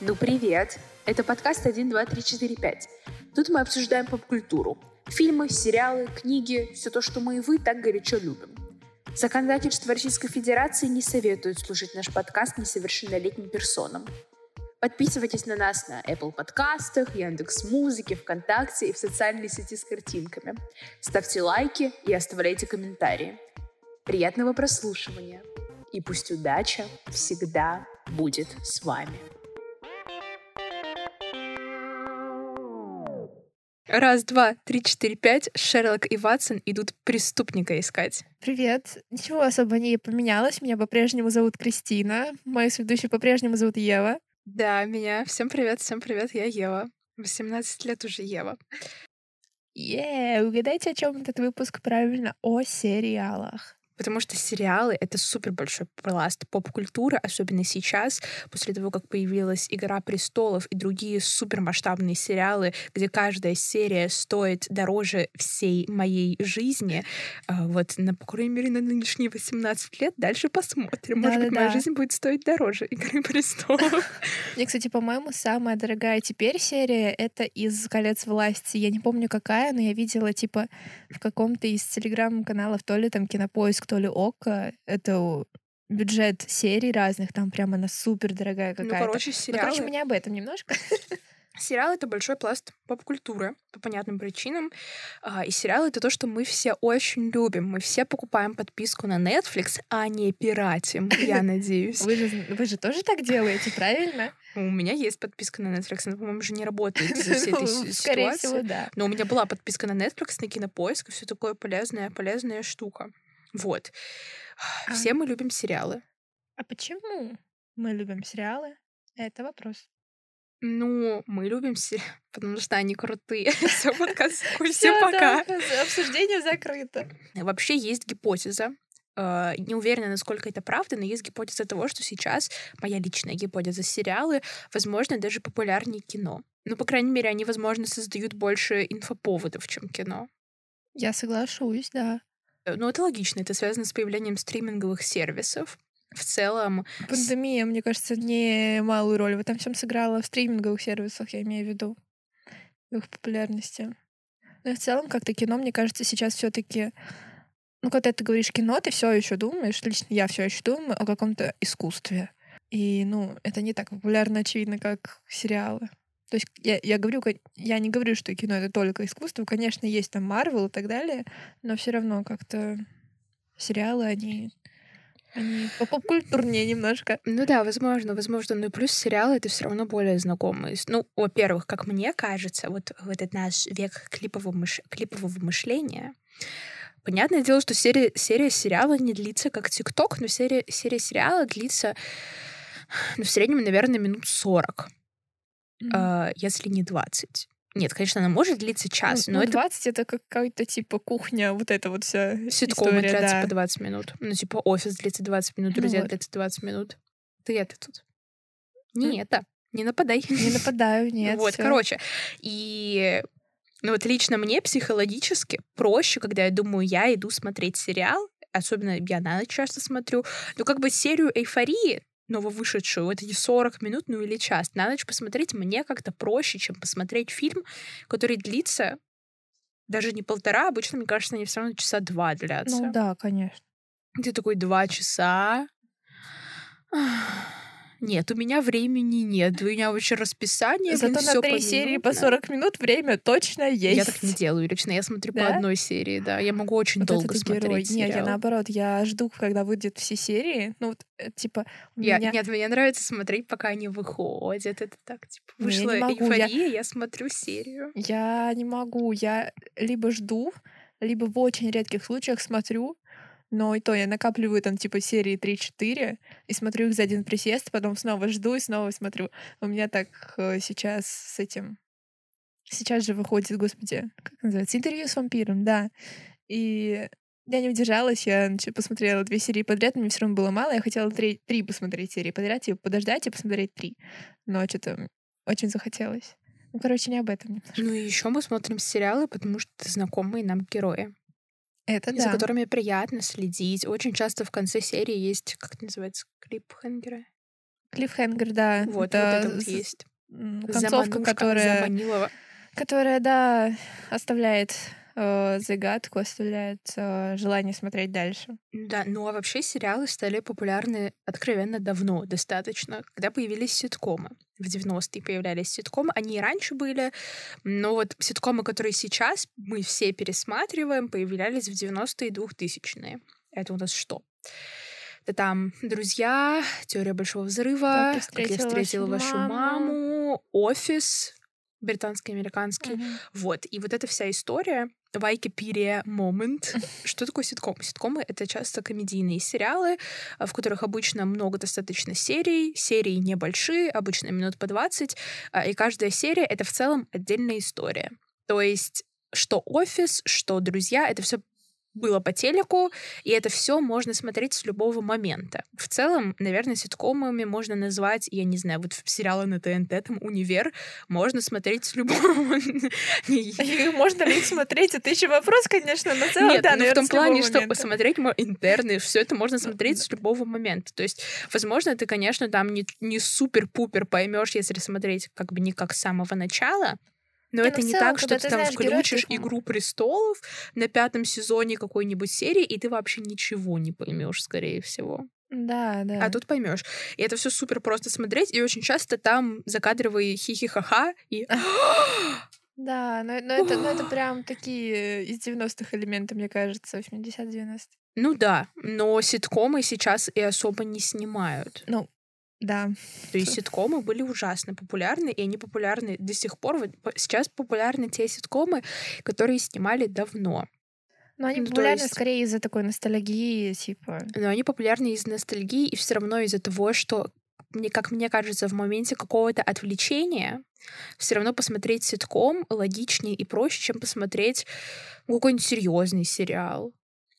Ну привет! Это подкаст 1, 2, 3, 4, 5. Тут мы обсуждаем поп-культуру. Фильмы, сериалы, книги, все то, что мы и вы так горячо любим. Законодательство Российской Федерации не советует слушать наш подкаст несовершеннолетним персонам. Подписывайтесь на нас на Apple подкастах, Яндекс Музыке, ВКонтакте и в социальной сети с картинками. Ставьте лайки и оставляйте комментарии. Приятного прослушивания! И пусть удача всегда будет с вами. Раз, два, три, четыре, пять. Шерлок и Ватсон идут преступника искать. Привет. Ничего особо не поменялось. Меня по-прежнему зовут Кристина. Мою ведущую по-прежнему зовут Ева. Да, меня. Всем привет, всем привет, я Ева. 18 лет уже Ева. Е, угадайте, о чем этот выпуск правильно? О сериалах потому что сериалы — это супер большой пласт поп-культуры, особенно сейчас, после того, как появилась «Игра престолов» и другие супермасштабные сериалы, где каждая серия стоит дороже всей моей жизни. А, вот, на, по крайней мере, на нынешние 18 лет. Дальше посмотрим. Может быть, моя жизнь будет стоить дороже «Игры престолов». Мне, кстати, по-моему, самая дорогая теперь серия — это из «Колец власти». Я не помню, какая, но я видела, типа, в каком-то из телеграм-каналов, то ли там Кинопоиск, то ли Око. Это бюджет серий разных, там прямо она супер дорогая ну, какая-то. Ну, короче, сериалы... Ну, короче, меня об этом немножко. Сериал — это большой пласт поп-культуры по понятным причинам. А, и сериал — это то, что мы все очень любим. Мы все покупаем подписку на Netflix, а не пиратим, я надеюсь. Вы же, вы же тоже так делаете, правильно? У меня есть подписка на Netflix, она, по-моему, уже не работает из-за всей этой ну, Скорее всего, да. Но у меня была подписка на Netflix, на Кинопоиск, и все такое полезная, полезная штука. Вот. А... Все мы любим сериалы. А почему мы любим сериалы? Это вопрос. Ну, мы любим сериалы, потому что они крутые. Все, подкаст Все, пока. Обсуждение закрыто. Вообще есть гипотеза, Uh, не уверена, насколько это правда, но есть гипотеза того, что сейчас, моя личная гипотеза, сериалы, возможно, даже популярнее кино. Ну, по крайней мере, они, возможно, создают больше инфоповодов, чем кино. Я соглашусь, да. Э, ну, это логично. Это связано с появлением стриминговых сервисов. В целом... Пандемия, мне кажется, не малую роль в этом всем сыграла. В стриминговых сервисах, я имею в виду. В их популярности. Но в целом, как-то кино, мне кажется, сейчас все таки Ну, когда ты говоришь кино, ты все еще думаешь, лично я все еще думаю о каком-то искусстве. И, ну, это не так популярно, очевидно, как сериалы. То есть я, я говорю, я не говорю, что кино это только искусство. Конечно, есть там Марвел и так далее, но все равно как-то сериалы, они они попкультурнее немножко. Ну да, возможно, возможно. Ну и плюс сериалы это все равно более знакомые. Ну, во-первых, как мне кажется, вот в этот наш век клипового, мыш... клипового мышления, понятное дело, что серия, серия сериала не длится как ТикТок, но серия, серия сериала длится ну, в среднем, наверное, минут сорок mm-hmm. если не 20. Нет, конечно, она может длиться час, ну, но ну, это... 20 — это какая-то, типа, кухня, вот это вот вся Ситкомы история, длятся да. по 20 минут. Ну, типа, офис длится 20 минут, ну друзья ну, вот. длится 20 минут. Ты это тут. Не mm. это. Не нападай. Не нападаю, нет. Вот, короче. И ну вот лично мне психологически проще, когда я думаю, я иду смотреть сериал, особенно я на ночь часто смотрю, ну как бы серию эйфории нововышедшую, это не 40 минут, ну или час. На ночь посмотреть мне как-то проще, чем посмотреть фильм, который длится даже не полтора, обычно, мне кажется, они все равно часа два длятся. Ну да, конечно. Ты такой два часа. Нет, у меня времени нет. У меня вообще расписание. Зато на три серии по 40 минут время точно есть. Я так не делаю лично. Я смотрю да? по одной серии, да. Я могу очень вот долго смотреть герой. Нет, я наоборот, я жду, когда выйдет все серии. Ну вот, э, типа, я, меня... Нет, мне нравится смотреть, пока они выходят. Это так, типа, вышла я эйфория, я... я смотрю серию. Я не могу. Я либо жду, либо в очень редких случаях смотрю, но и то я накапливаю там типа серии 3-4 и смотрю их за один присест, потом снова жду и снова смотрю. У меня так э, сейчас с этим... Сейчас же выходит, господи, как называется? Интервью с вампиром, да. И я не удержалась, я посмотрела две серии подряд, мне все равно было мало, я хотела три, три посмотреть серии подряд, типа подождать и посмотреть три. Но что-то очень захотелось. Ну, короче, не об этом немножко. Ну еще мы смотрим сериалы, потому что знакомые нам герои. Это да. За которыми приятно следить. Очень часто в конце серии есть, как это называется, клипхенгеры. Клиффхенгер, да. Вот, это вот это вот есть. концовка, Заманушка которая, заманила. которая, да, оставляет э, загадку, оставляет э, желание смотреть дальше. Да, ну а вообще сериалы стали популярны откровенно давно, достаточно, когда появились ситкомы. В 90-е появлялись ситкомы, они и раньше были, но вот ситкомы, которые сейчас мы все пересматриваем, появлялись в 90-е и 2000-е. Это у нас что? Это там «Друзья», «Теория большого взрыва», «Как я встретила вашу маму», «Офис», британский, американский. Мгм. Вот. И вот эта вся история Вайкипедия момент. Что такое ситком? Ситкомы — это часто комедийные сериалы, а, в которых обычно много достаточно серий. Серии небольшие, обычно минут по 20. а, И каждая серия — это в целом отдельная история. То есть что офис, что друзья, это все было по телеку, и это все можно смотреть с любого момента. В целом, наверное, ситкомами можно назвать, я не знаю, вот сериалы на ТНТ, там «Универ», можно смотреть с любого... Можно ли их смотреть? Это еще вопрос, конечно, но целом, Нет, да, ну в том плане, что посмотреть мо- интерны, все это можно смотреть с любого момента. То есть, возможно, ты, конечно, там не, не супер-пупер поймешь, если смотреть как бы не как с самого начала. Но Не, это ну, не целом, так, что ты ты там знаешь включишь м- Игру престолов на пятом сезоне какой-нибудь серии, и ты вообще ничего не поймешь, скорее всего. Да, да. А тут поймешь. И это все супер просто смотреть, и очень часто там закадровые хихи-ха-ха и Да, но, но это, но это прям такие из 90-х элементы, мне кажется, 80-90. Ну да, но ситкомы сейчас и особо не снимают. Ну, да. То есть ситкомы были ужасно популярны, и они популярны до сих пор. Вот сейчас популярны те ситкомы, которые снимали давно. Но они Ну, популярны есть- скорее из-за такой ностальгии, типа... Но они популярны из ностальгии и все равно из-за того, что мне, как мне кажется, в моменте какого-то отвлечения все равно посмотреть ситком логичнее и проще, чем посмотреть какой-нибудь серьезный сериал.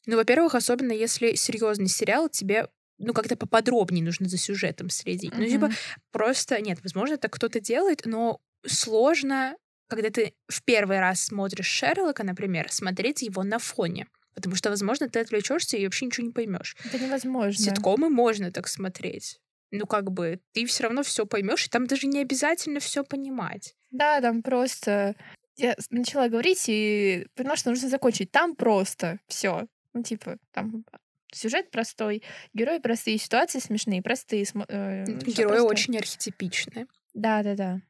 Ну, во-первых, особенно если серьезный сериал, тебе ну, как-то поподробнее нужно за сюжетом следить. Ну, типа, просто, нет, возможно, это кто-то делает, но сложно, когда ты в первый раз смотришь Шерлока, например, смотреть его на фоне. Потому что, возможно, ты отвлечешься и вообще ничего не поймешь. Это невозможно. Ситкомы можно так смотреть. Ну, как бы, ты все равно все поймешь, и там даже не обязательно все понимать. Да, там просто... Я начала говорить и поняла, что нужно закончить. Там просто все. Ну, типа, там сюжет простой, герои простые, ситуации смешные, простые. э, Герои очень архетипичны. Да, да, да.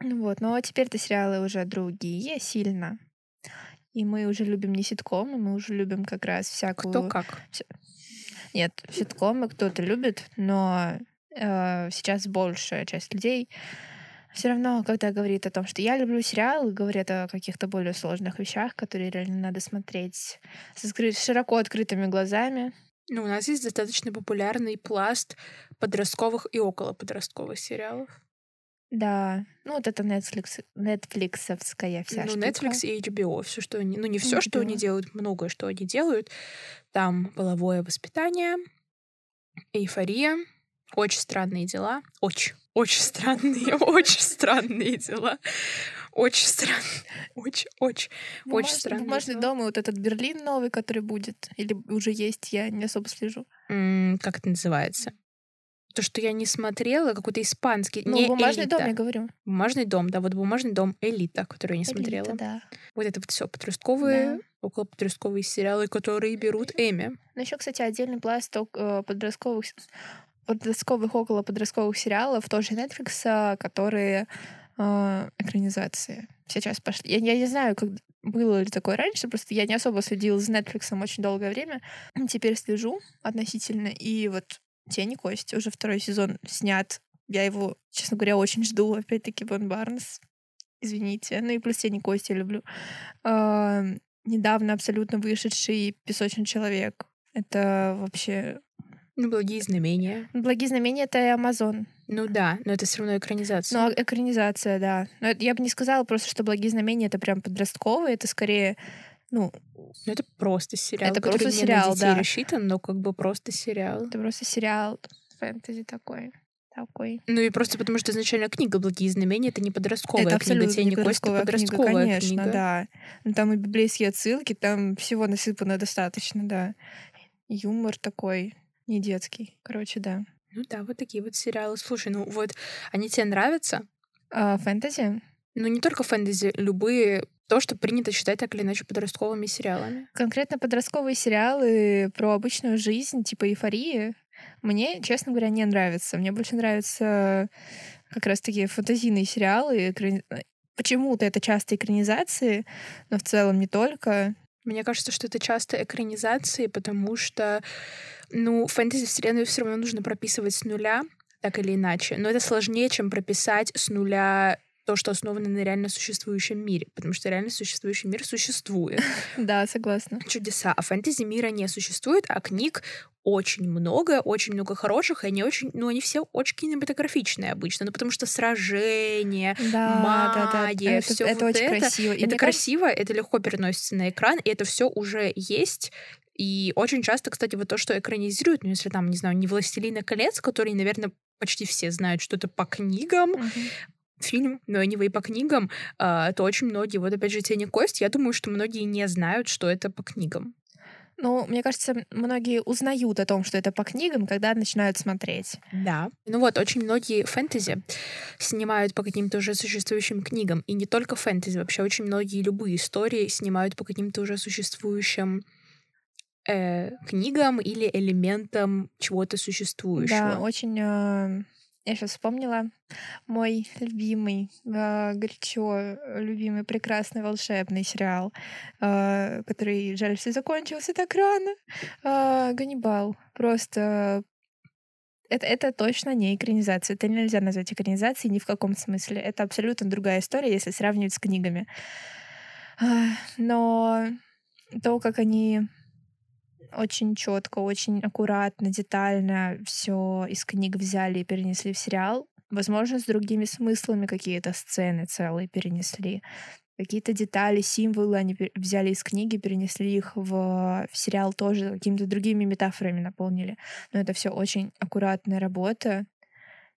Ну вот, но теперь-то сериалы уже другие сильно. И мы уже любим не ситкомы, мы уже любим как раз всякую... Кто как. Нет, ситкомы кто-то любит, но э, сейчас большая часть людей все равно, когда говорит о том, что я люблю сериалы, говорят о каких-то более сложных вещах, которые реально надо смотреть с откры- широко открытыми глазами. Ну, у нас есть достаточно популярный пласт подростковых и околоподростковых сериалов. Да, ну вот это Netflix, нетфликсовская вся ну, штука. Netflix и HBO. Все, что они. Ну, не все, что они HBO. делают, многое, что они делают. Там половое воспитание, эйфория, очень странные дела. Очень, очень странные, очень странные дела. Очень странные. Очень, очень, очень Бумаж- странные Бумажный дела. дом и вот этот Берлин новый, который будет, или уже есть, я не особо слежу. М, Как это называется? То, что я не смотрела, какой-то испанский. Ну, не бумажный элита. дом, я говорю. Бумажный дом, да, вот бумажный дом элита, который я не смотрела. Элита, да. Вот это вот все подростковые, Да. около подростковые сериалы, которые берут Эми. Но еще, кстати, отдельный пласт э, подростковых подростковых около подростковых сериалов тоже Netflix, а, которые э, экранизации сейчас пошли. Я, я не знаю, как было ли такое раньше, просто я не особо следила за Netflix очень долгое время. Теперь слежу относительно. И вот «Тени кости» уже второй сезон снят. Я его, честно говоря, очень жду. Опять-таки, Бон Барнс. Извините. Ну и плюс «Тени кости» люблю. А, недавно абсолютно вышедший «Песочный человек». Это вообще... Ну, благие знамения. «Благие знамения» — это Амазон. Ну да, но это все равно экранизация. Ну, а экранизация, да. Но это- я бы не сказала просто, что «Благие знамения» — это прям подростковые. Это скорее, ну, Ну, это просто сериал, Это просто сериал, на детей да. рассчитан, но как бы просто сериал. это просто сериал фэнтези такой. Такой. Ну и просто потому, что изначально книга «Благие знамения» — это не подростковая это книга, «Тени не кости» — это подростковая книга, конечно, книга. да. Ну, там и библейские отсылки, там всего насыпано достаточно, да. Юмор такой, не детский. Короче, да. Ну да, вот такие вот сериалы. Слушай, ну вот они тебе нравятся? А, фэнтези? Ну не только фэнтези, любые то, что принято считать так или иначе подростковыми сериалами. Конкретно подростковые сериалы про обычную жизнь, типа эйфории, мне, честно говоря, не нравятся. Мне больше нравятся как раз-таки фантазийные сериалы. Экрани... Почему-то это часто экранизации, но в целом не только. Мне кажется, что это часто экранизации, потому что, ну, фэнтези-вселенную все равно нужно прописывать с нуля, так или иначе. Но это сложнее, чем прописать с нуля то, что основано на реально существующем мире, потому что реально существующий мир существует. Да, согласна. Чудеса. А фэнтези мира не существует, а книг очень много, очень много хороших, и они очень, ну, они все очень кинематографичные обычно, ну, потому что сражения, да, магия, да, да. все это, вот очень это, красиво. И это красиво, кажется... это легко переносится на экран, и это все уже есть, и очень часто, кстати, вот то, что экранизируют, ну, если там, не знаю, не «Властелина колец», который, наверное, почти все знают, что это по книгам, uh-huh фильм, но и по книгам, а, то очень многие, вот опять же, «Тени кость», я думаю, что многие не знают, что это по книгам. Ну, мне кажется, многие узнают о том, что это по книгам, когда начинают смотреть. Да. Ну вот, очень многие фэнтези снимают по каким-то уже существующим книгам. И не только фэнтези, вообще очень многие любые истории снимают по каким-то уже существующим э, книгам или элементам чего-то существующего. Да, очень э, я сейчас вспомнила мой любимый, э, горячо любимый, прекрасный, волшебный сериал, э, который, жаль, что закончился так рано. Э, Ганнибал. Просто это, это точно не экранизация. Это нельзя назвать экранизацией ни в каком смысле. Это абсолютно другая история, если сравнивать с книгами. Но то, как они очень четко, очень аккуратно, детально все из книг взяли и перенесли в сериал. Возможно, с другими смыслами какие-то сцены целые перенесли. Какие-то детали, символы они взяли из книги, перенесли их в, в сериал тоже, какими-то другими метафорами наполнили. Но это все очень аккуратная работа.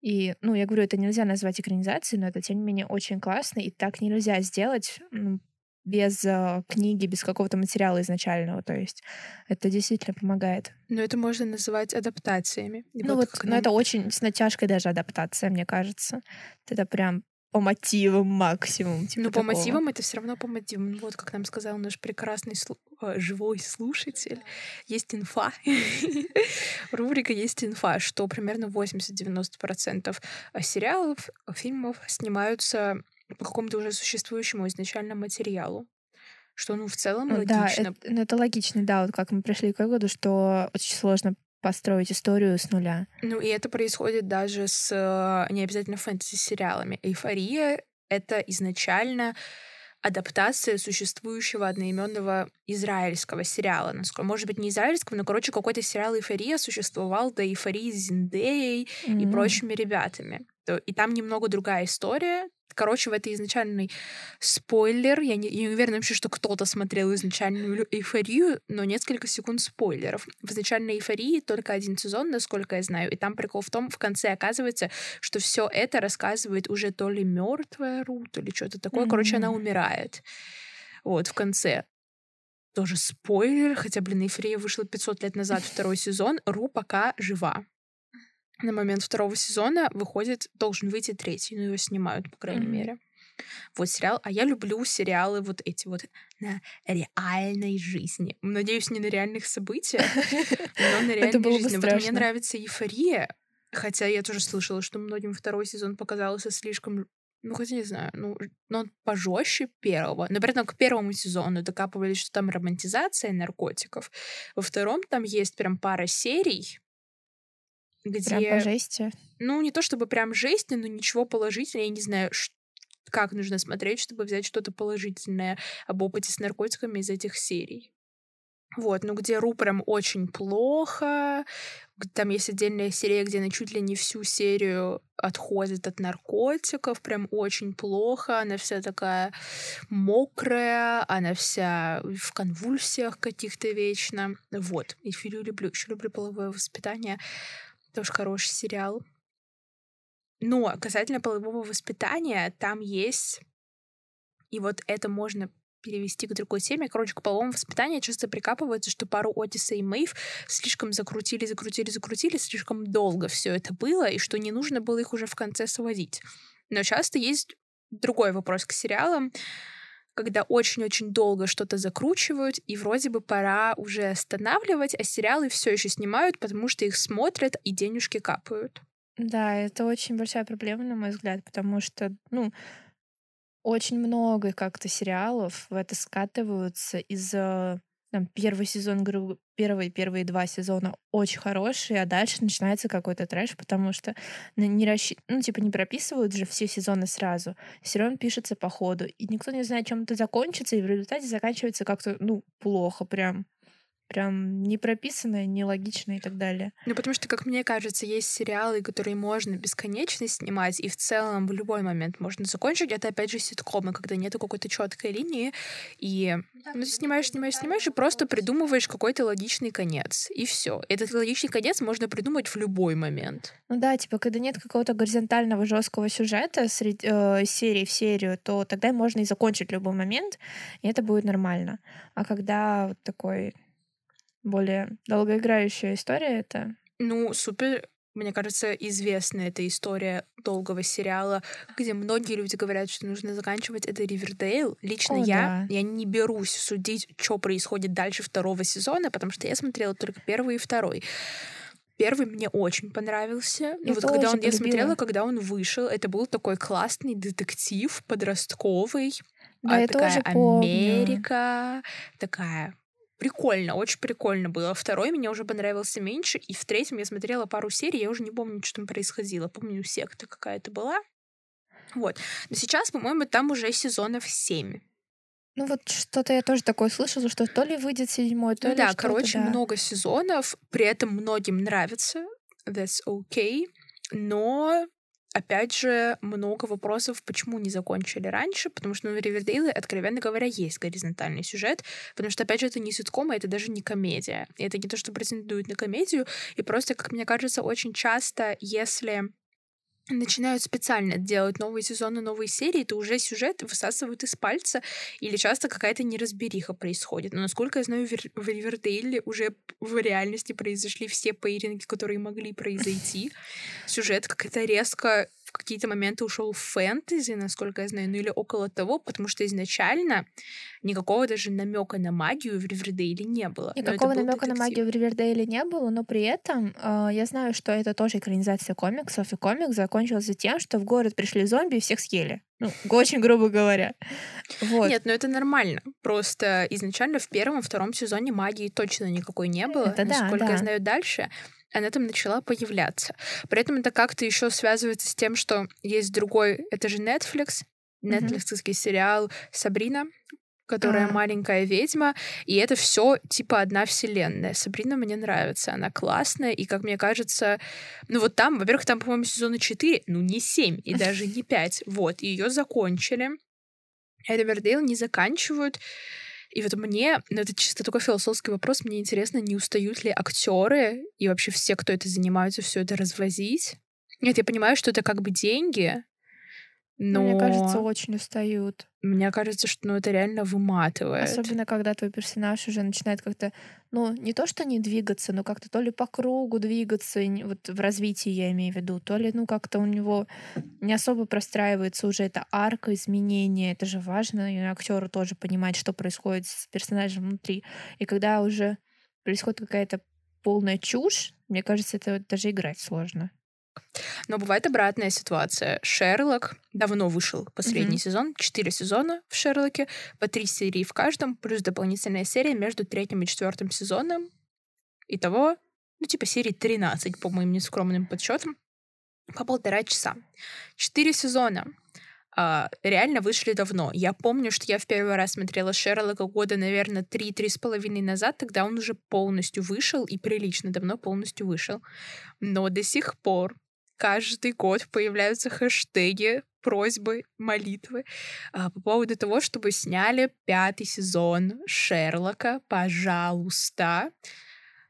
И, ну, я говорю, это нельзя назвать экранизацией, но это, тем не менее, очень классно, и так нельзя сделать, без э, книги, без какого-то материала изначального. То есть это действительно помогает. Но это можно называть адаптациями. И ну вот, вот но это очень с натяжкой даже адаптация, мне кажется. Это прям по мотивам максимум. Типа ну, такого. по мотивам это все равно по мотивам. Вот как нам сказал наш прекрасный слу... Э, живой слушатель, есть инфа. Рубрика есть инфа, что примерно 80-90% сериалов, фильмов снимаются по какому-то уже существующему изначально материалу. Что, ну, в целом логично. Да, это, ну, это логично, да, вот как мы пришли к выводу, что очень сложно построить историю с нуля. Ну, и это происходит даже с э, не обязательно фэнтези-сериалами. Эйфория — это изначально адаптация существующего одноименного израильского сериала. Насколько, может быть, не израильского, но, короче, какой-то сериал «Эйфория» существовал до «Эйфории» с Зиндеей mm-hmm. и прочими ребятами. И там немного другая история, Короче, в этой изначальный спойлер. Я не, я не уверена вообще, что кто-то смотрел изначальную эйфорию, но несколько секунд спойлеров. В изначальной эйфории только один сезон, насколько я знаю. И там прикол в том, в конце оказывается, что все это рассказывает уже то ли мертвая Ру, то ли что-то такое. Mm-hmm. Короче, она умирает. Вот, в конце тоже спойлер, хотя, блин, Эйфория вышла 500 лет назад, второй сезон, Ру пока жива на момент второго сезона выходит, должен выйти третий, но его снимают, по крайней mm-hmm. мере. Вот сериал. А я люблю сериалы вот эти вот на реальной жизни. Надеюсь, не на реальных событиях, но на реальной жизни. Вот мне нравится эйфория, хотя я тоже слышала, что многим второй сезон показался слишком ну, хотя не знаю, ну, но он пожестче первого. Но при этом к первому сезону докапывались, что там романтизация наркотиков. Во втором там есть прям пара серий, где... Прям по жести? Ну, не то чтобы прям жести, но ничего положительного. Я не знаю, как нужно смотреть, чтобы взять что-то положительное об опыте с наркотиками из этих серий. Вот, ну где Ру прям очень плохо. Там есть отдельная серия, где она чуть ли не всю серию отходит от наркотиков, прям очень плохо. Она вся такая мокрая, она вся в конвульсиях каких-то вечно. Вот, и Филю люблю. Еще люблю половое воспитание. Тоже хороший сериал. Но касательно полового воспитания, там есть... И вот это можно перевести к другой теме. Короче, к половому воспитанию часто прикапывается, что пару Отиса и Мэйв слишком закрутили, закрутили, закрутили, слишком долго все это было, и что не нужно было их уже в конце сводить. Но часто есть другой вопрос к сериалам, когда очень-очень долго что-то закручивают, и вроде бы пора уже останавливать, а сериалы все еще снимают, потому что их смотрят и денежки капают. Да, это очень большая проблема, на мой взгляд, потому что, ну, очень много как-то сериалов в это скатываются из-за там, первый сезон, первые, первые два сезона очень хорошие, а дальше начинается какой-то трэш, потому что не расщ... ну, типа, не прописывают же все сезоны сразу. Сериал пишется по ходу, и никто не знает, чем это закончится, и в результате заканчивается как-то, ну, плохо прям прям не прописанное, нелогичное и так далее. Ну, потому что, как мне кажется, есть сериалы, которые можно бесконечно снимать, и в целом в любой момент можно закончить. Это, опять же, ситкомы, когда нету какой-то четкой линии, и ну, ты снимаешь, снимаешь, снимаешь, и просто придумываешь какой-то логичный конец. И все. Этот логичный конец можно придумать в любой момент. Ну да, типа, когда нет какого-то горизонтального жесткого сюжета среди, э, серии в серию, то тогда можно и закончить любой момент, и это будет нормально. А когда вот такой более долгоиграющая история это? Ну, супер мне кажется, известная эта история долгого сериала, где многие люди говорят, что нужно заканчивать это Ривердейл. Лично О, я, да. я не берусь судить, что происходит дальше второго сезона, потому что я смотрела только первый и второй. Первый мне очень понравился. Я и вот когда он, я смотрела, когда он вышел, это был такой классный детектив подростковый. Да, а, я такая тоже Америка, помню. такая прикольно, очень прикольно было. Второй меня уже понравился меньше, и в третьем я смотрела пару серий, я уже не помню, что там происходило. Помню, секта какая-то была. Вот. Но сейчас, по-моему, там уже сезонов семь. Ну вот что-то я тоже такое слышала, что то ли выйдет седьмой, то ну, ли да, короче, да. много сезонов, при этом многим нравится, that's okay, но опять же, много вопросов, почему не закончили раньше, потому что ну, Ривердейле, откровенно говоря, есть горизонтальный сюжет, потому что, опять же, это не ситком, а это даже не комедия. И это не то, что претендует на комедию, и просто, как мне кажется, очень часто, если начинают специально делать новые сезоны, новые серии, то уже сюжет высасывают из пальца, или часто какая-то неразбериха происходит. Но, насколько я знаю, в Ривердейле уже в реальности произошли все пейринги, которые могли произойти. Сюжет как-то резко какие-то моменты ушел в фэнтези, насколько я знаю, ну или около того, потому что изначально никакого даже намека на магию в Ривердейле не было. Никакого намека на магию в Ривердейле не было, но при этом э, я знаю, что это тоже экранизация комиксов, и комикс закончился тем, что в город пришли зомби и всех съели. Ну, очень грубо говоря. Вот. Нет, ну это нормально. Просто изначально в первом, втором сезоне магии точно никакой не было. Это Насколько да, да. я знаю дальше, она там начала появляться. При этом это как-то еще связывается с тем, что есть другой, это же Netflix, Netflixский mm-hmm. сериал Сабрина, которая а. маленькая ведьма, и это все типа одна вселенная. Сабрина мне нравится, она классная, и, как мне кажется, ну вот там, во-первых, там, по-моему, сезона 4, ну не 7 и даже не 5, вот, ее закончили. Ривердейл не заканчивают, и вот мне, ну это чисто такой философский вопрос, мне интересно, не устают ли актеры и вообще все, кто это занимаются, все это развозить? Нет, я понимаю, что это как бы деньги, но... Мне кажется, очень устают. Мне кажется, что ну, это реально выматывает. Особенно, когда твой персонаж уже начинает как-то, ну, не то, что не двигаться, но как-то то ли по кругу двигаться, вот в развитии я имею в виду, то ли, ну, как-то у него не особо простраивается уже эта арка изменения. Это же важно, и актеру тоже понимать, что происходит с персонажем внутри. И когда уже происходит какая-то полная чушь, мне кажется, это даже играть сложно. Но бывает обратная ситуация. Шерлок давно вышел последний mm-hmm. сезон, четыре сезона в Шерлоке, по три серии в каждом, плюс дополнительная серия между третьим и четвертым сезоном. Итого, ну, типа серии 13, по моим нескромным подсчетам, по полтора часа. Четыре сезона а, реально вышли давно. Я помню, что я в первый раз смотрела Шерлока года, наверное, три-три с половиной назад, тогда он уже полностью вышел и прилично давно полностью вышел. Но до сих пор каждый год появляются хэштеги, просьбы, молитвы а, по поводу того, чтобы сняли пятый сезон Шерлока, пожалуйста.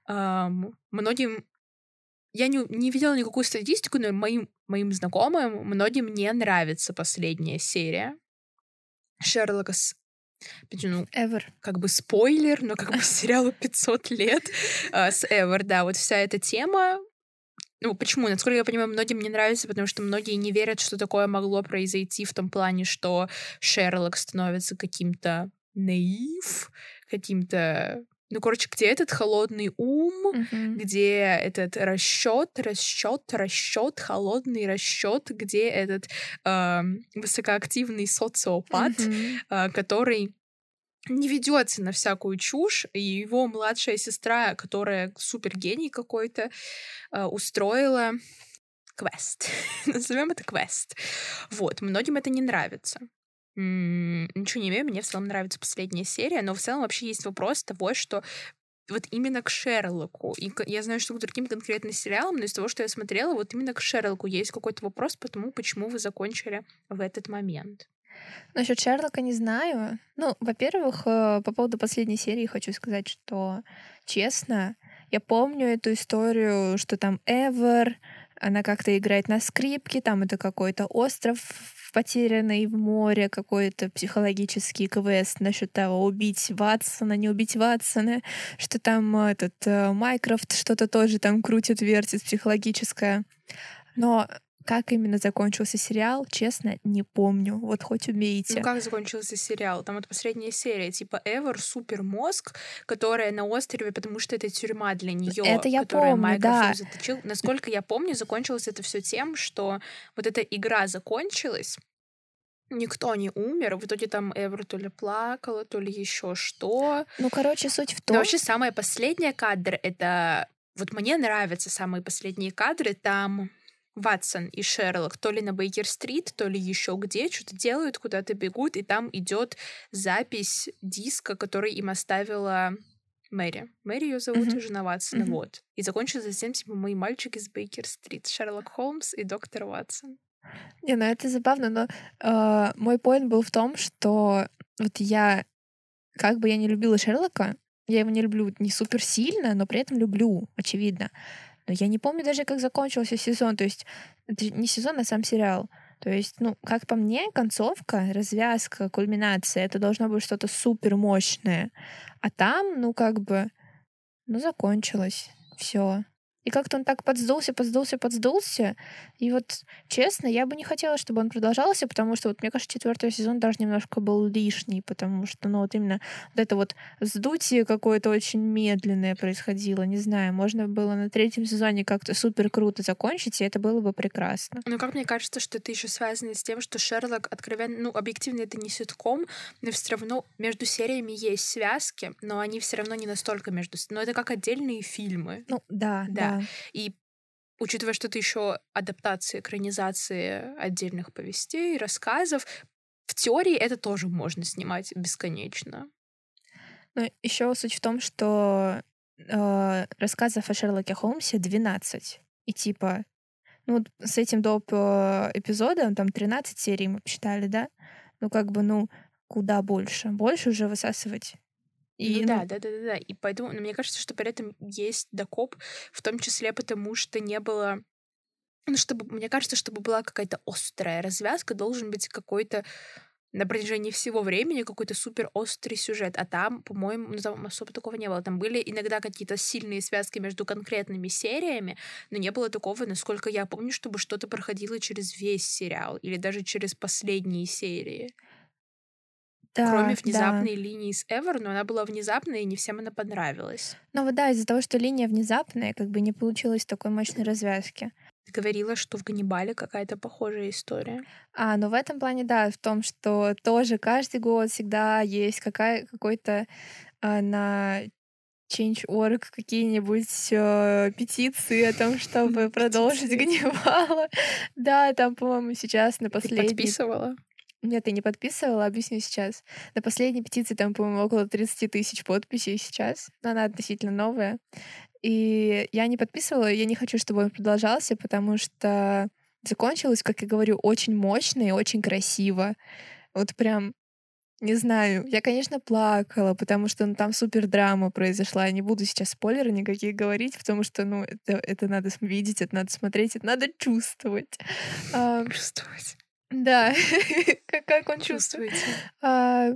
А, многим я не, не видела никакую статистику, но моим, моим знакомым многим не нравится последняя серия Шерлока с ну, Ever. как бы спойлер, но как бы сериалу 500 лет а, с Ever, да, вот вся эта тема, ну, почему? Насколько я понимаю, многим не нравится, потому что многие не верят, что такое могло произойти в том плане, что Шерлок становится каким-то наив, каким-то ну, короче, где этот холодный ум, Мгм. где этот расчет, расчет, расчет, холодный расчет, где этот эм, высокоактивный социопат, Мгм. а, который не ведется на всякую чушь, и его младшая сестра, которая супергений какой-то, а, устроила квест. Назовем это квест. Вот, многим это не нравится. Ничего не имею, мне в целом нравится последняя серия, но в целом вообще есть вопрос того, что вот именно к Шерлоку. И я знаю, что к другим конкретно сериалам, но из того, что я смотрела, вот именно к Шерлоку есть какой-то вопрос по тому, почему вы закончили в этот момент. Насчет Шерлока не знаю. Ну, во-первых, э, по поводу последней серии хочу сказать, что, честно, я помню эту историю, что там Эвер, она как-то играет на скрипке, там это какой-то остров потерянный в море, какой-то психологический квест насчет того, убить Ватсона, не убить Ватсона, что там этот э, Майкрофт что-то тоже там крутит, вертит психологическое. Но как именно закончился сериал, честно, не помню. Вот хоть убейте. Ну, как закончился сериал? Там вот последняя серия, типа Эвер, супер мозг, которая на острове, потому что это тюрьма для нее, Это я которая помню, Майкрофт да. заточил. Насколько я помню, закончилось это все тем, что вот эта игра закончилась, никто не умер, в итоге там Эвер то ли плакала, то ли еще что. Ну, короче, суть в Но том... вообще самый последний кадр это вот мне нравятся самые последние кадры. Там Ватсон и Шерлок то ли на Бейкер-стрит, то ли еще где, что-то делают, куда-то бегут, и там идет запись диска, который им оставила Мэри. Мэри ее зовут, Мгм. жена Ватсона, Мгм. вот. И закончится затем, типа, «Мой мальчик из Бейкер-стрит», Шерлок Холмс и доктор Ватсон. Не, ну это забавно, но э, мой поинт был в том, что вот я, как бы я не любила Шерлока, я его не люблю не супер сильно, но при этом люблю, очевидно. Но я не помню даже, как закончился сезон. То есть это не сезон, а сам сериал. То есть, ну, как по мне, концовка, развязка, кульминация, это должно быть что-то супер мощное. А там, ну, как бы, ну, закончилось. Все. И как-то он так подсдулся, подсдулся, подсдулся. И вот, честно, я бы не хотела, чтобы он продолжался, потому что, вот, мне кажется, четвертый сезон даже немножко был лишний, потому что, ну, вот именно вот это вот сдутие какое-то очень медленное происходило. Не знаю, можно было на третьем сезоне как-то супер круто закончить, и это было бы прекрасно. Ну, как мне кажется, что это еще связано с тем, что Шерлок откровенно, ну, объективно это не ситком, но все равно между сериями есть связки, но они все равно не настолько между... Но это как отдельные фильмы. Ну, да, Да. да. И учитывая, что это еще адаптации, экранизации отдельных повестей, рассказов, в теории это тоже можно снимать бесконечно. Но еще суть в том, что э, рассказов о Шерлоке Холмсе 12. И типа, ну, вот с этим доп. э, эпизодом, там 13 серий мы посчитали, да? Ну, как бы, ну, куда больше? Больше уже высасывать. И, ну, да, ну, да, да, да, да. И поэтому но мне кажется, что при этом есть докоп, в том числе потому, что не было ну, чтобы, мне кажется, чтобы была какая-то острая развязка, должен быть какой-то на протяжении всего времени какой-то супер острый сюжет. А там, по-моему, ну, там особо такого не было. Там были иногда какие-то сильные связки между конкретными сериями, но не было такого, насколько я помню, чтобы что-то проходило через весь сериал или даже через последние серии. Да, Кроме да. внезапной линии с Эвер, но она была внезапной, и не всем она понравилась. Ну вот да, из-за того, что линия внезапная, как бы не получилось такой мощной развязки. Ты говорила, что в Ганнибале какая-то похожая история. А, ну в этом плане, да, в том, что тоже каждый год всегда есть какая, какой-то а, на Change.org какие-нибудь э, петиции о том, чтобы продолжить. Ганнибала. Да, там, по-моему, сейчас на Ты последней... подписывала? Нет, я не подписывала, объясню сейчас. На последней петиции там, по-моему, около 30 тысяч подписей сейчас. Но она относительно новая. И я не подписывала, я не хочу, чтобы он продолжался, потому что закончилось, как я говорю, очень мощно и очень красиво. Вот прям, не знаю, я, конечно, плакала, потому что ну, там супер драма произошла. Я не буду сейчас спойлеры никакие говорить, потому что, ну, это, это надо видеть, это надо смотреть, это надо чувствовать. Чувствовать. Да, как, как он чувствует. А,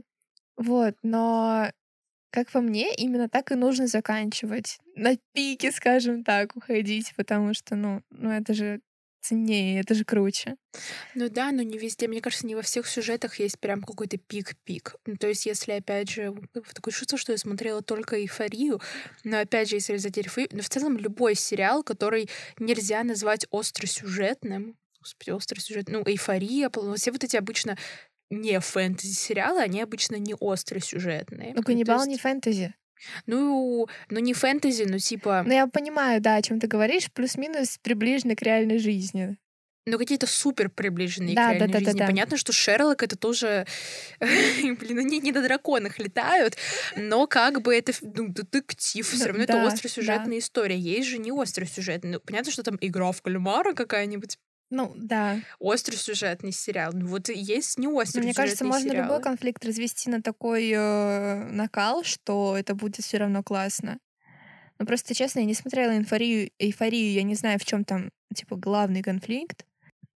Вот, но как по мне, именно так и нужно заканчивать. На пике, скажем так, уходить, потому что, ну, ну это же ценнее, это же круче. Ну да, но не везде. Мне кажется, не во всех сюжетах есть прям какой-то пик-пик. Ну, то есть, если, опять же, такое чувство, что я смотрела только эйфорию, но, опять же, если взять эйфорию, но в целом любой сериал, который нельзя назвать остросюжетным, господи, острый сюжет, ну, эйфория, все вот эти обычно не фэнтези-сериалы, они обычно не остросюжетные. Ну, «Ганнибал» есть... не фэнтези. Ну, ну не фэнтези, но типа... Ну, я понимаю, да, о чем ты говоришь, плюс-минус приближены к реальной жизни. Ну, какие-то супер приближенные да, к реальной да, да, жизни. Да, да. Понятно, что Шерлок это тоже... Блин, они не на драконах летают, но как бы это ну, детектив. Все равно да, это остросюжетная да. история. Есть же не остросюжетная. Ну, понятно, что там игра в кальмара какая-нибудь ну, да. Острый сюжетный сериал. Ну, вот есть не острый Мне кажется, можно сериалы. любой конфликт развести на такой э, накал, что это будет все равно классно. Ну, просто, честно, я не смотрела эйфорию, эйфорию я не знаю, в чем там, типа, главный конфликт.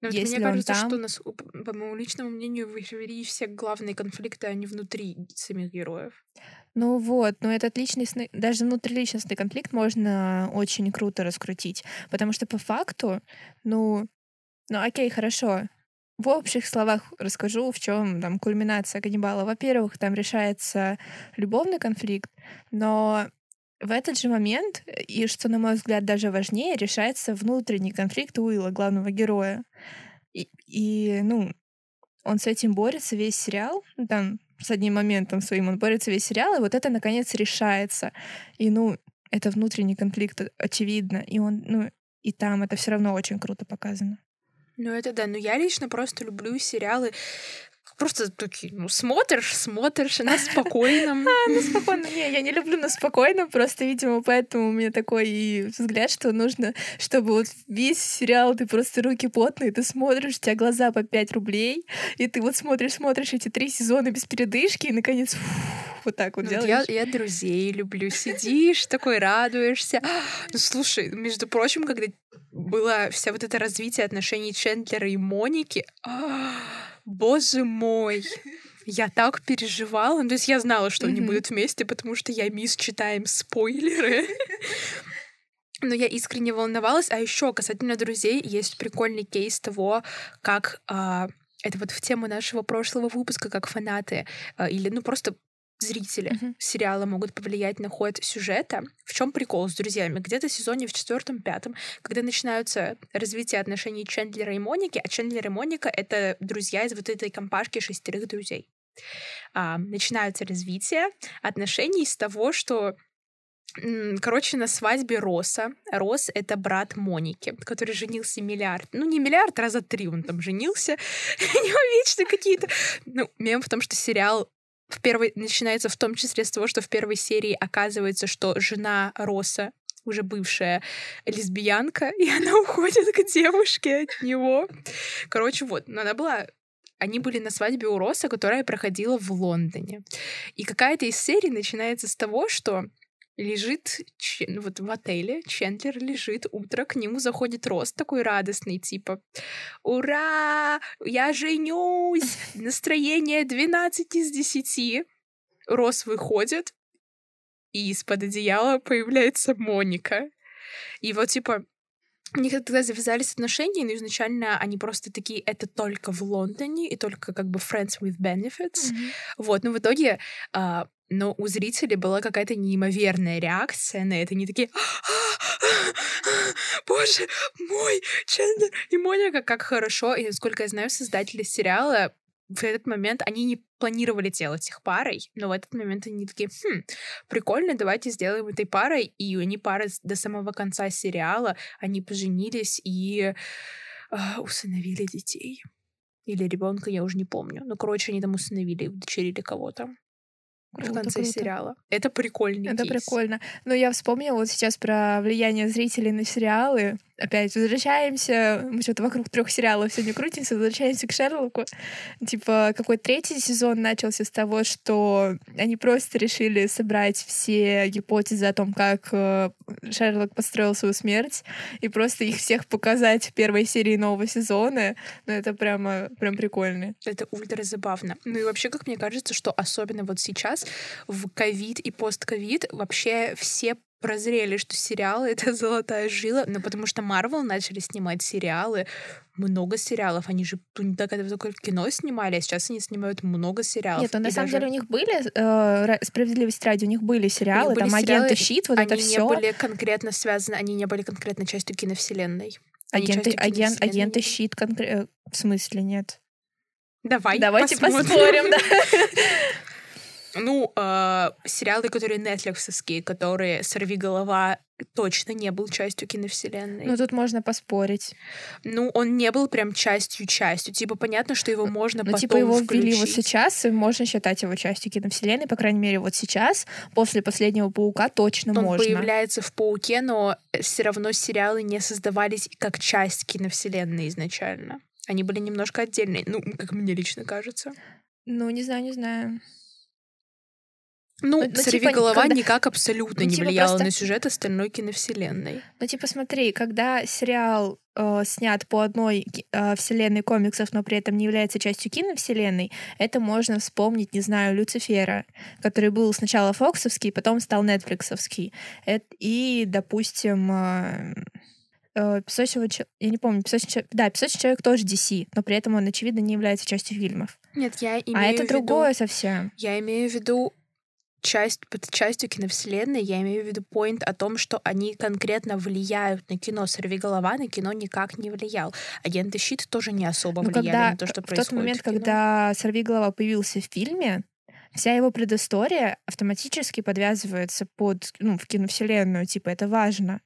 Но ну, мне кажется, там... что, нас, по моему личному мнению, в эйфории все главные конфликты, они внутри самих героев. Ну вот, но этот личностный, даже внутриличностный конфликт можно очень круто раскрутить, потому что по факту, ну, ну, окей, хорошо. В общих словах расскажу, в чем там кульминация каннибала. Во-первых, там решается любовный конфликт, но в этот же момент, и что, на мой взгляд, даже важнее, решается внутренний конфликт Уилла, главного героя. И, и ну, он с этим борется весь сериал, ну, там, с одним моментом своим он борется весь сериал, и вот это, наконец, решается. И, ну, это внутренний конфликт, очевидно, и он, ну, и там это все равно очень круто показано. Ну, это да. Но я лично просто люблю сериалы, просто такие, ну, смотришь, смотришь, на спокойном. А, на спокойном. Не, я не люблю на спокойном, просто, видимо, поэтому у меня такой взгляд, что нужно, чтобы вот весь сериал, ты просто руки потные, ты смотришь, у тебя глаза по 5 рублей, и ты вот смотришь, смотришь эти три сезона без передышки, и, наконец, вот так вот ну, делаешь. Я, я друзей люблю. Сидишь, такой радуешься. Ну, слушай, между прочим, когда было вся вот это развитие отношений Чендлера и Моники, боже мой, я так переживала. Ну, то есть я знала, что они будут вместе, потому что я мисс читаем спойлеры. Но я искренне волновалась. А еще касательно друзей есть прикольный кейс того, как а, это вот в тему нашего прошлого выпуска, как фанаты а, или ну просто зрители uh-huh. сериала могут повлиять на ход сюжета. В чем прикол с друзьями? Где-то в сезоне в четвертом-пятом, когда начинаются развитие отношений Чендлера и Моники, а Чендлер и Моника — это друзья из вот этой компашки шестерых друзей. А, начинаются развитие отношений с того, что Короче, на свадьбе Роса. Рос — это брат Моники, который женился миллиард. Ну, не миллиард, раза три он там женился. У него вечно какие-то... Ну, мем в том, что сериал в первой начинается в том числе с того, что в первой серии оказывается, что жена Роса уже бывшая лесбиянка, и она уходит к девушке от него. Короче, вот, но она была они были на свадьбе у Роса, которая проходила в Лондоне. И какая-то из серий начинается с того, что лежит ну, вот в отеле, Чендлер лежит, утро к нему заходит Рост такой радостный, типа «Ура! Я женюсь! Настроение 12 из 10!» Рос выходит, и из-под одеяла появляется Моника. И вот, типа, у них тогда завязались отношения, но изначально они просто такие, это только в Лондоне и только как бы friends with benefits. Mm-hmm. Вот, но в итоге а, но у зрителей была какая-то неимоверная реакция на это. Они такие, боже мой, Чендлер и Моника, как хорошо. И насколько я знаю, создатели сериала в этот момент они не планировали делать их парой, но в этот момент они такие, хм, прикольно, давайте сделаем этой парой. И они пара до самого конца сериала, они поженились и э, усыновили детей. Или ребенка, я уже не помню. Ну, короче, они там усыновили, удочерили кого-то. Круто, в конце круто. сериала. Это прикольный Это кейс. прикольно. Но я вспомнила вот сейчас про влияние зрителей на сериалы. Опять возвращаемся, мы что-то вокруг трех сериалов сегодня крутимся, возвращаемся к Шерлоку. Типа, какой третий сезон начался с того, что они просто решили собрать все гипотезы о том, как э, Шерлок построил свою смерть, и просто их всех показать в первой серии нового сезона. Ну, это прямо прям прикольно. Это ультра забавно. Ну и вообще, как мне кажется, что особенно вот сейчас, в ковид и постковид, вообще все прозрели, что сериалы — это золотая жила, ну, потому что Марвел начали снимать сериалы, много сериалов. Они же так это только кино снимали, а сейчас они снимают много сериалов. Нет, ну, на самом даже... деле у них были, э, справедливость ради, у них были сериалы, них были там сериалы, агенты щит, вот они это все. Они не были конкретно связаны, они не были конкретно частью киновселенной. Агенты, агент, агенты щит конкретно... В смысле, нет? Давай, Давайте посмотрим, поспорим, да. Ну, э, сериалы, которые нетфликсовские, которые «Сорви голова» точно не был частью киновселенной. Ну, тут можно поспорить. Ну, он не был прям частью-частью. Типа, понятно, что его можно ну, потом типа, его включить. ввели вот сейчас, и можно считать его частью киновселенной, по крайней мере, вот сейчас, после «Последнего паука» точно он можно. Он появляется в «Пауке», но все равно сериалы не создавались как часть киновселенной изначально. Они были немножко отдельные, ну, как мне лично кажется. Ну, не знаю, не знаю. Ну, ну «Сорви типа, голова» когда... никак абсолютно ну, не типа влияла просто... на сюжет остальной киновселенной. Ну, типа, смотри, когда сериал э, снят по одной э, вселенной комиксов, но при этом не является частью киновселенной, это можно вспомнить, не знаю, Люцифера, который был сначала фоксовский, потом стал нетфликсовский. Это, и, допустим... Э, э, Песочного я не помню, Песочный да, Песочный человек тоже DC, но при этом он, очевидно, не является частью фильмов. Нет, я имею А это в виду... другое совсем. Я имею в виду часть, под частью киновселенной я имею в виду поинт о том, что они конкретно влияют на кино. «Сорви голова» на кино никак не влиял. «Агенты щит» тоже не особо Но влияли когда, на то, что в происходит тот момент, в кино. когда «Сорви голова» появился в фильме, вся его предыстория автоматически подвязывается под, ну, в киновселенную, типа, это важно.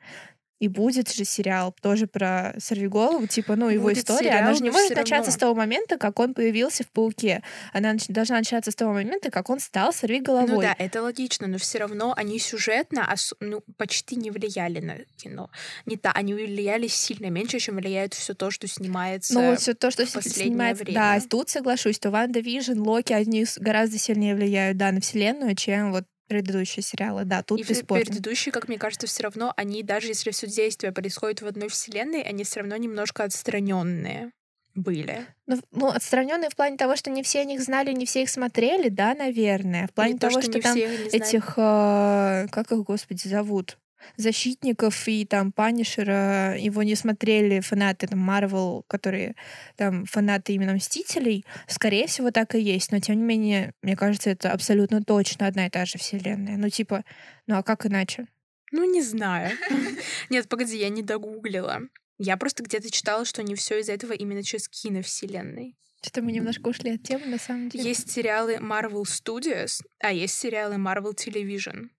И будет же сериал тоже про сорвиголову, типа, ну, его будет история. Сериал, Она же не может начаться с того момента, как он появился в «Пауке». Она нач- должна начаться с того момента, как он стал сорвиголовой. Ну да, это логично, но все равно они сюжетно ос- ну, почти не влияли на кино. Не та, они влияли сильно меньше, чем влияет все то, что снимается Ну, вот все то, что снимается, время. да, тут соглашусь, то WandaVision, Локи, они гораздо сильнее влияют, да, на вселенную, чем вот предыдущие сериалы, да, тут и бесспорно. предыдущие, как мне кажется, все равно они, даже если все действие происходит в одной вселенной, они все равно немножко отстраненные были. Ну, ну отстраненные в плане того, что не все о них знали, не все их смотрели, да, наверное. В плане не того, то, что, что, там этих, э, как их, господи, зовут? Защитников и там Панишера его не смотрели фанаты там Марвел, которые там фанаты именно Мстителей, скорее всего так и есть, но тем не менее, мне кажется, это абсолютно точно одна и та же вселенная. Ну типа, ну а как иначе? Ну не знаю. Нет, погоди, я не догуглила. Я просто где-то читала, что не все из этого именно через киновселенной. Что-то мы немножко ушли от темы, на самом деле. Есть сериалы Marvel Studios, а есть сериалы Marvel Television.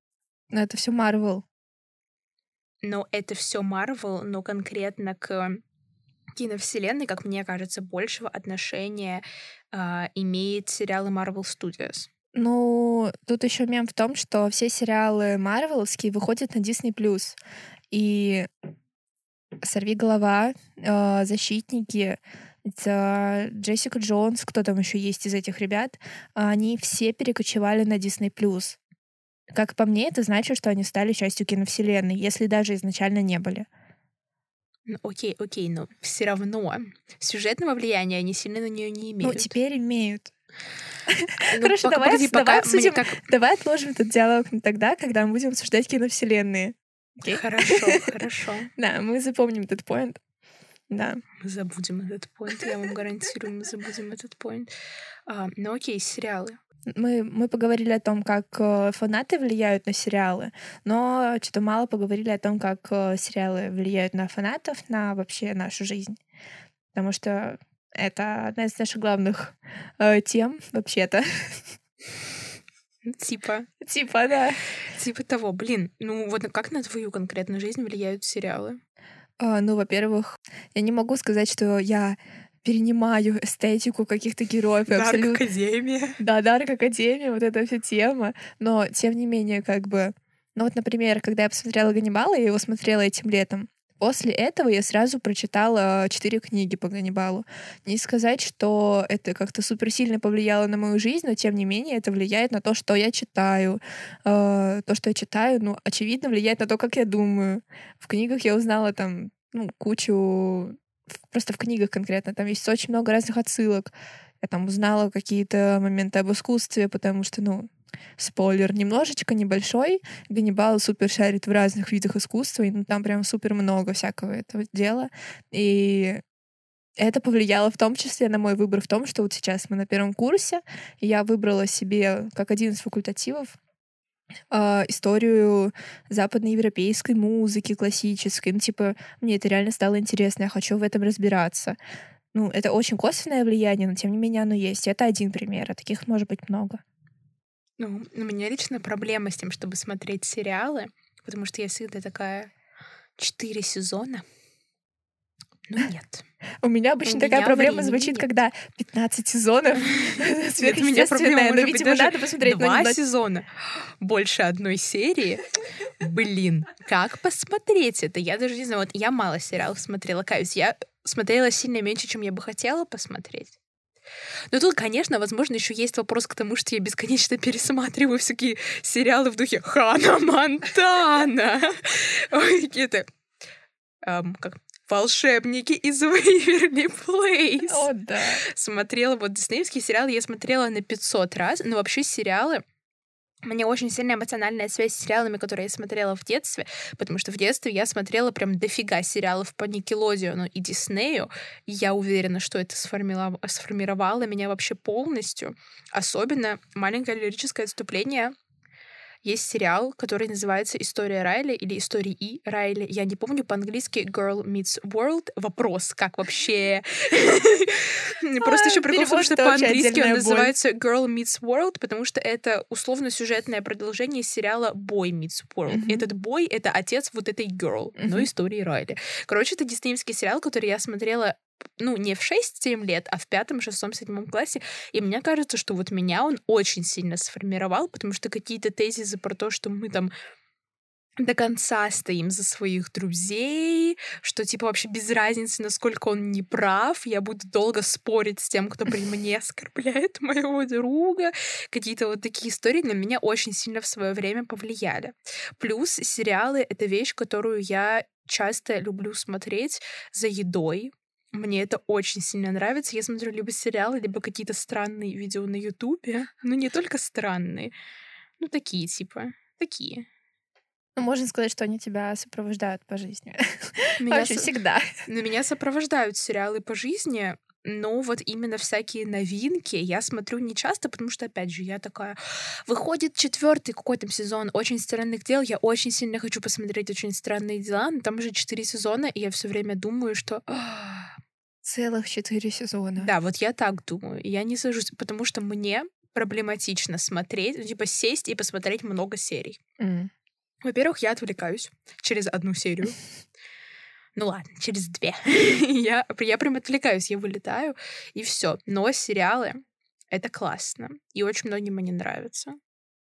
Но это все Marvel но это все Марвел, но конкретно к киновселенной, как мне кажется, большего отношения э, имеет сериалы Marvel Studios. Ну, тут еще мем в том, что все сериалы Марвеловские выходят на Disney+. И «Сорви голова», э, «Защитники», это Джессика Джонс, кто там еще есть из этих ребят, они все перекочевали на Disney+. Как по мне, это значит, что они стали частью киновселенной, если даже изначально не были. Ну, окей, окей, но все равно сюжетного влияния они сильно на нее не ну, имеют. Ну, теперь имеют. Ну, Хорошо, пока, давай, погоди, давай, обсудим, как... давай отложим этот диалог на тогда, когда мы будем обсуждать киновселенные. Okay? Хорошо, хорошо. Да, мы запомним этот поинт. Да. Мы забудем этот поинт, я вам гарантирую, мы забудем этот поинт. А, ну окей, сериалы мы, мы поговорили о том, как э, фанаты влияют на сериалы, но что-то мало поговорили о том, как э, сериалы влияют на фанатов, на вообще нашу жизнь. Потому что это одна из наших главных э, тем, вообще-то. Типа. Типа, да. Типа того. Блин, ну вот как на твою конкретную жизнь влияют сериалы? А, ну, во-первых, я не могу сказать, что я перенимаю эстетику каких-то героев. Дарк абсолютно... Академия. Да, Дарк Академия, вот эта вся тема. Но, тем не менее, как бы... Ну вот, например, когда я посмотрела «Ганнибала», я его смотрела этим летом, После этого я сразу прочитала четыре книги по Ганнибалу. Не сказать, что это как-то супер сильно повлияло на мою жизнь, но тем не менее это влияет на то, что я читаю. Э, то, что я читаю, ну, очевидно, влияет на то, как я думаю. В книгах я узнала там ну, кучу просто в книгах конкретно, там есть очень много разных отсылок. Я там узнала какие-то моменты об искусстве, потому что, ну, спойлер немножечко небольшой. Ганнибал супер шарит в разных видах искусства, и ну, там прям супер много всякого этого дела. И это повлияло в том числе на мой выбор в том, что вот сейчас мы на первом курсе, и я выбрала себе как один из факультативов э, историю западноевропейской музыки классической. Ну, типа, мне это реально стало интересно, я хочу в этом разбираться. Ну, это очень косвенное влияние, но тем не менее оно есть. Это один пример, а таких может быть много. Ну, у меня лично проблема с тем, чтобы смотреть сериалы, потому что я всегда такая четыре сезона. Ну нет. У меня обычно такая проблема звучит, когда 15 сезонов сверхъестественное, но, видимо, надо посмотреть. Два сезона больше одной серии. Блин, как посмотреть это? Я даже не знаю. Вот я мало сериалов смотрела, каюсь. Я смотрела сильно меньше, чем я бы хотела посмотреть. Но тут, конечно, возможно, еще есть вопрос к тому, что я бесконечно пересматриваю всякие сериалы в духе Хана Монтана. Какие-то эм, как волшебники из Waverly Place. О, да. Смотрела вот диснеевские сериалы, я смотрела на 500 раз, но вообще сериалы мне очень сильная эмоциональная связь с сериалами, которые я смотрела в детстве, потому что в детстве я смотрела прям дофига сериалов по Никелодиону и Диснею, и я уверена, что это сформировало меня вообще полностью. Особенно маленькое лирическое отступление есть сериал, который называется «История Райли» или «Истории И Райли». Я не помню по-английски «Girl Meets World». Вопрос, как вообще... Просто еще прикол в том, что по-английски он называется «Girl Meets World», потому что это условно-сюжетное продолжение сериала «Boy Meets World». Этот бой — это отец вот этой girl, но истории Райли. Короче, это диснеевский сериал, который я смотрела ну, не в 6-7 лет, а в пятом, шестом, седьмом классе. И мне кажется, что вот меня он очень сильно сформировал, потому что какие-то тезисы про то, что мы там до конца стоим за своих друзей, что типа вообще без разницы, насколько он не прав, я буду долго спорить с тем, кто при мне оскорбляет моего друга. Какие-то вот такие истории на меня очень сильно в свое время повлияли. Плюс сериалы — это вещь, которую я часто люблю смотреть за едой, мне это очень сильно нравится. Я смотрю либо сериалы, либо какие-то странные видео на Ютубе. Ну, не только странные. Ну, такие, типа. Такие. Ну, можно сказать, что они тебя сопровождают по жизни. Меня Вообще со... всегда. На меня сопровождают сериалы по жизни, но вот именно всякие новинки я смотрю не часто, потому что, опять же, я такая, выходит четвертый какой то сезон «Очень странных дел», я очень сильно хочу посмотреть «Очень странные дела», но там уже четыре сезона, и я все время думаю, что Целых четыре сезона. Да, вот я так думаю. Я не сажусь, потому что мне проблематично смотреть, ну, типа сесть и посмотреть много серий. Mm. Во-первых, я отвлекаюсь через одну серию. Ну ладно, через две. я, я прям отвлекаюсь, я вылетаю, и все. Но сериалы — это классно. И очень многим они нравятся.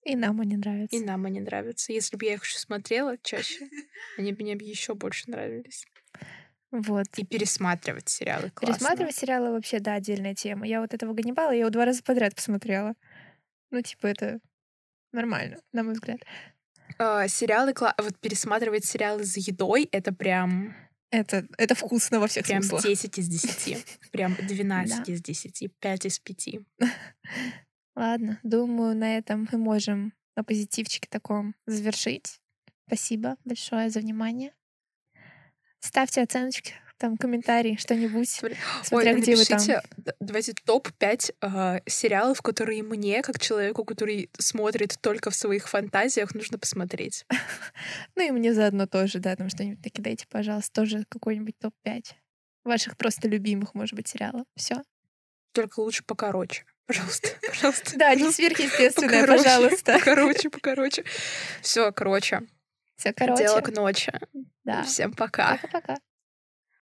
И нам они нравятся. И нам они нравятся. Если бы я их еще смотрела чаще, они бы мне еще больше нравились. Вот. И пересматривать сериалы классно. Пересматривать сериалы вообще, да, отдельная тема. Я вот этого Ганнибала, я его два раза подряд посмотрела. Ну, типа, это нормально, на мой взгляд. Uh, сериалы, вот пересматривать сериалы за едой, это прям... Это, это вкусно во всех прям смыслах. Прям 10 из 10. Прям 12 из 10. 5 из 5. Ладно, думаю, на этом мы можем на позитивчике таком завершить. Спасибо большое за внимание. Ставьте оценочки, там комментарии, что-нибудь, смотря Ой, где вы там. Давайте топ-5 э, сериалов, которые мне, как человеку, который смотрит только в своих фантазиях, нужно посмотреть. ну и мне заодно тоже, да, там что-нибудь накидайте, пожалуйста, тоже какой-нибудь топ-5 ваших просто любимых, может быть, сериалов. Все. Только лучше покороче. Пожалуйста, пожалуйста. Да, не сверхъестественное, пожалуйста. Покороче, покороче. Все, короче. Все, короче. Дело к ночи. Да. Всем пока. Пока-пока.